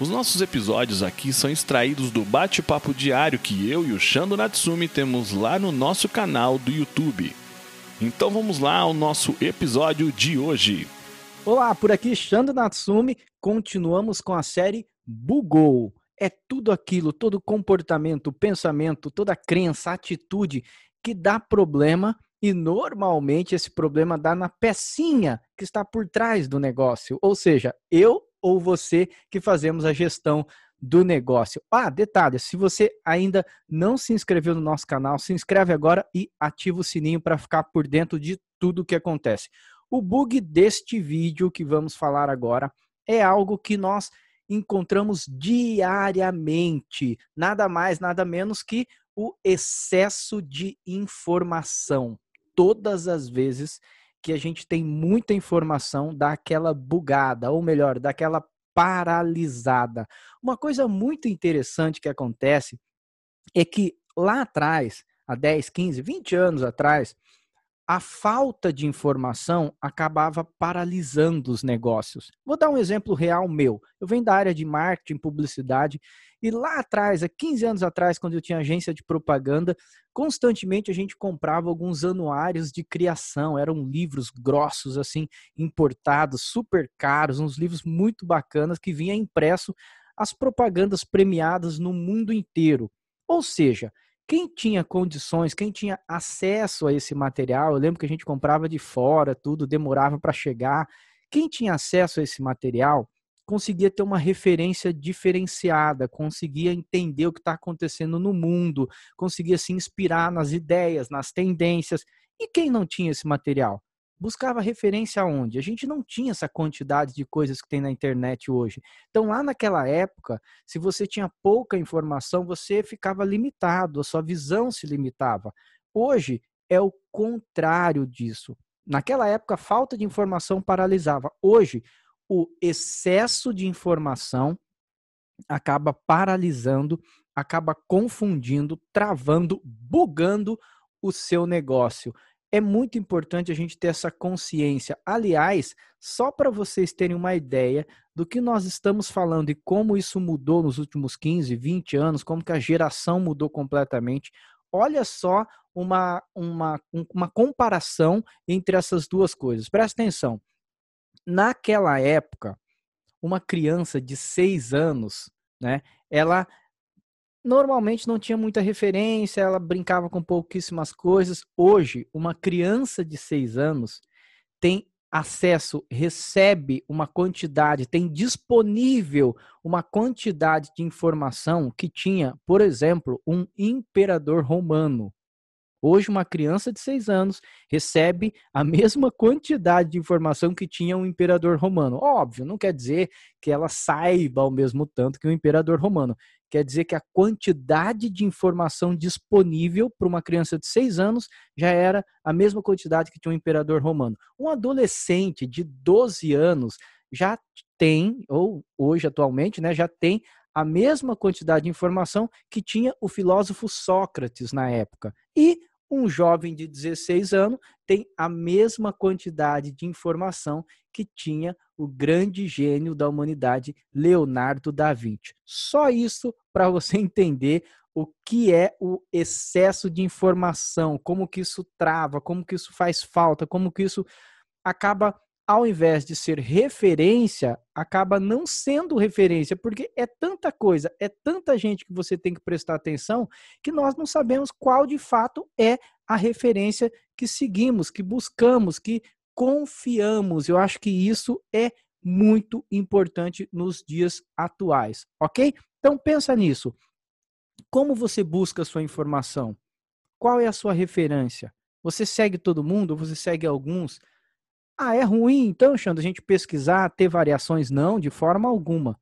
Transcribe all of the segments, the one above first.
Os nossos episódios aqui são extraídos do bate-papo diário que eu e o Shando Natsumi temos lá no nosso canal do YouTube. Então vamos lá ao nosso episódio de hoje. Olá, por aqui Shando Natsumi. Continuamos com a série Bugou. É tudo aquilo, todo comportamento, pensamento, toda crença, atitude que dá problema e normalmente esse problema dá na pecinha que está por trás do negócio. Ou seja, eu ou você que fazemos a gestão do negócio. Ah, detalhe, se você ainda não se inscreveu no nosso canal, se inscreve agora e ativa o sininho para ficar por dentro de tudo o que acontece. O bug deste vídeo que vamos falar agora é algo que nós encontramos diariamente, nada mais, nada menos que o excesso de informação. Todas as vezes que a gente tem muita informação daquela bugada, ou melhor, daquela paralisada. Uma coisa muito interessante que acontece é que lá atrás, há 10, 15, 20 anos atrás, a falta de informação acabava paralisando os negócios. Vou dar um exemplo real meu. Eu venho da área de marketing, publicidade, e lá atrás, há 15 anos atrás, quando eu tinha agência de propaganda, constantemente a gente comprava alguns anuários de criação, eram livros grossos assim, importados, super caros, uns livros muito bacanas que vinha impresso as propagandas premiadas no mundo inteiro. Ou seja, quem tinha condições, quem tinha acesso a esse material, eu lembro que a gente comprava de fora, tudo demorava para chegar. Quem tinha acesso a esse material conseguia ter uma referência diferenciada, conseguia entender o que está acontecendo no mundo, conseguia se inspirar nas ideias, nas tendências. E quem não tinha esse material? buscava referência aonde? A gente não tinha essa quantidade de coisas que tem na internet hoje. Então, lá naquela época, se você tinha pouca informação, você ficava limitado, a sua visão se limitava. Hoje é o contrário disso. Naquela época, a falta de informação paralisava. Hoje, o excesso de informação acaba paralisando, acaba confundindo, travando, bugando o seu negócio é muito importante a gente ter essa consciência. Aliás, só para vocês terem uma ideia do que nós estamos falando e como isso mudou nos últimos 15, 20 anos, como que a geração mudou completamente. Olha só uma, uma, uma comparação entre essas duas coisas. Presta atenção. Naquela época, uma criança de 6 anos, né, ela normalmente não tinha muita referência, ela brincava com pouquíssimas coisas. Hoje, uma criança de seis anos tem acesso, recebe uma quantidade, tem disponível uma quantidade de informação que tinha, por exemplo, um imperador romano. Hoje, uma criança de seis anos recebe a mesma quantidade de informação que tinha um imperador romano. Óbvio, não quer dizer que ela saiba ao mesmo tanto que o um imperador romano. Quer dizer que a quantidade de informação disponível para uma criança de seis anos já era a mesma quantidade que tinha um imperador romano. Um adolescente de 12 anos já tem, ou hoje atualmente, né, já tem a mesma quantidade de informação que tinha o filósofo Sócrates na época. E um jovem de 16 anos tem a mesma quantidade de informação que tinha o grande gênio da humanidade, Leonardo da Vinci. Só isso para você entender o que é o excesso de informação, como que isso trava, como que isso faz falta, como que isso acaba ao invés de ser referência, acaba não sendo referência, porque é tanta coisa, é tanta gente que você tem que prestar atenção, que nós não sabemos qual de fato é a referência que seguimos, que buscamos, que confiamos. Eu acho que isso é muito importante nos dias atuais, ok? Então pensa nisso. Como você busca a sua informação? Qual é a sua referência? Você segue todo mundo? Você segue alguns? Ah, é ruim então, Xandro, a gente pesquisar, ter variações? Não, de forma alguma.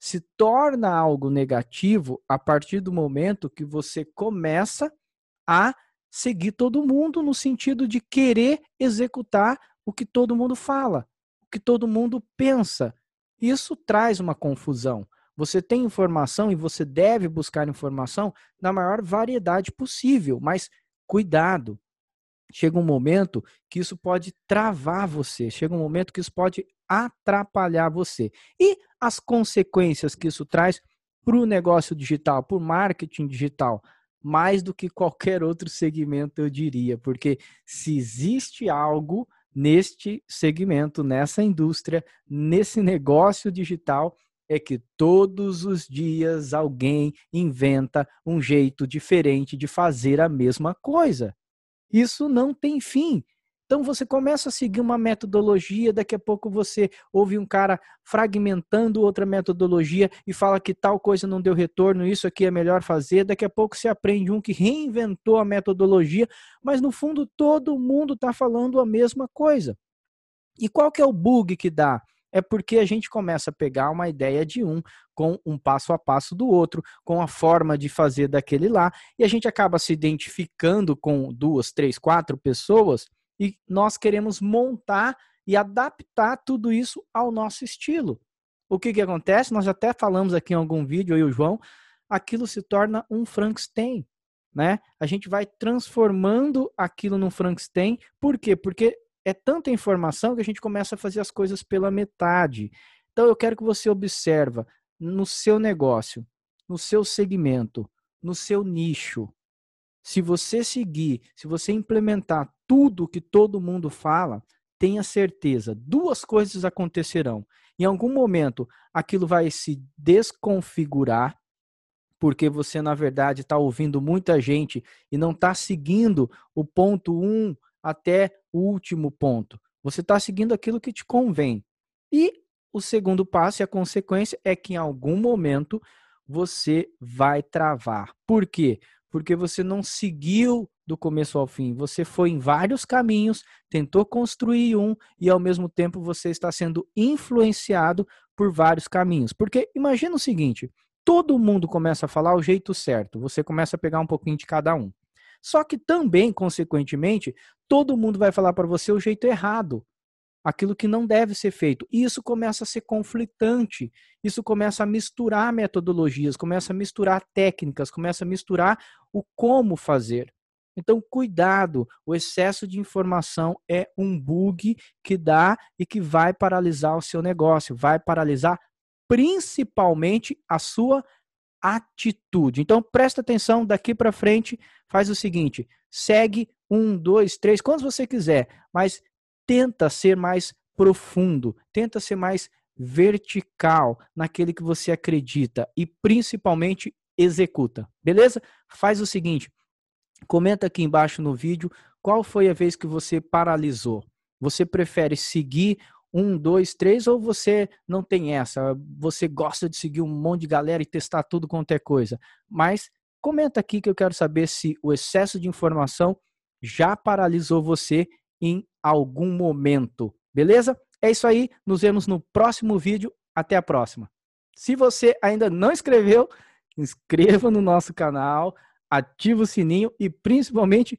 Se torna algo negativo a partir do momento que você começa a seguir todo mundo no sentido de querer executar o que todo mundo fala, o que todo mundo pensa. Isso traz uma confusão. Você tem informação e você deve buscar informação na maior variedade possível, mas cuidado. Chega um momento que isso pode travar você, chega um momento que isso pode atrapalhar você. E as consequências que isso traz para o negócio digital, para o marketing digital, mais do que qualquer outro segmento, eu diria, porque se existe algo neste segmento, nessa indústria, nesse negócio digital, é que todos os dias alguém inventa um jeito diferente de fazer a mesma coisa. Isso não tem fim. Então você começa a seguir uma metodologia, daqui a pouco você ouve um cara fragmentando outra metodologia e fala que tal coisa não deu retorno, isso aqui é melhor fazer. Daqui a pouco você aprende um que reinventou a metodologia, mas no fundo todo mundo está falando a mesma coisa. E qual que é o bug que dá? É porque a gente começa a pegar uma ideia de um com um passo a passo do outro, com a forma de fazer daquele lá, e a gente acaba se identificando com duas, três, quatro pessoas e nós queremos montar e adaptar tudo isso ao nosso estilo. O que, que acontece? Nós até falamos aqui em algum vídeo, eu e o João, aquilo se torna um Frankenstein. Né? A gente vai transformando aquilo num Frankenstein. Por quê? Porque é tanta informação que a gente começa a fazer as coisas pela metade. Então eu quero que você observa no seu negócio, no seu segmento, no seu nicho, se você seguir, se você implementar tudo que todo mundo fala, tenha certeza, duas coisas acontecerão. Em algum momento, aquilo vai se desconfigurar, porque você, na verdade, está ouvindo muita gente e não está seguindo o ponto 1 um até último ponto. Você está seguindo aquilo que te convém. E o segundo passo e a consequência é que em algum momento você vai travar. Por quê? porque você não seguiu do começo ao fim. Você foi em vários caminhos, tentou construir um e ao mesmo tempo você está sendo influenciado por vários caminhos. Porque imagina o seguinte: todo mundo começa a falar o jeito certo, você começa a pegar um pouquinho de cada um. Só que também, consequentemente, todo mundo vai falar para você o jeito errado aquilo que não deve ser feito. E isso começa a ser conflitante, isso começa a misturar metodologias, começa a misturar técnicas, começa a misturar o como fazer. Então, cuidado, o excesso de informação é um bug que dá e que vai paralisar o seu negócio, vai paralisar principalmente a sua atitude. Então, presta atenção daqui para frente, faz o seguinte: segue um, dois, três, quantos você quiser, mas tenta ser mais profundo, tenta ser mais vertical naquele que você acredita e principalmente executa. Beleza? Faz o seguinte, comenta aqui embaixo no vídeo qual foi a vez que você paralisou. Você prefere seguir um, dois, três, ou você não tem essa? Você gosta de seguir um monte de galera e testar tudo quanto é coisa. Mas comenta aqui que eu quero saber se o excesso de informação já paralisou você em algum momento. Beleza? É isso aí. Nos vemos no próximo vídeo. Até a próxima. Se você ainda não inscreveu, inscreva no nosso canal, ativa o sininho e principalmente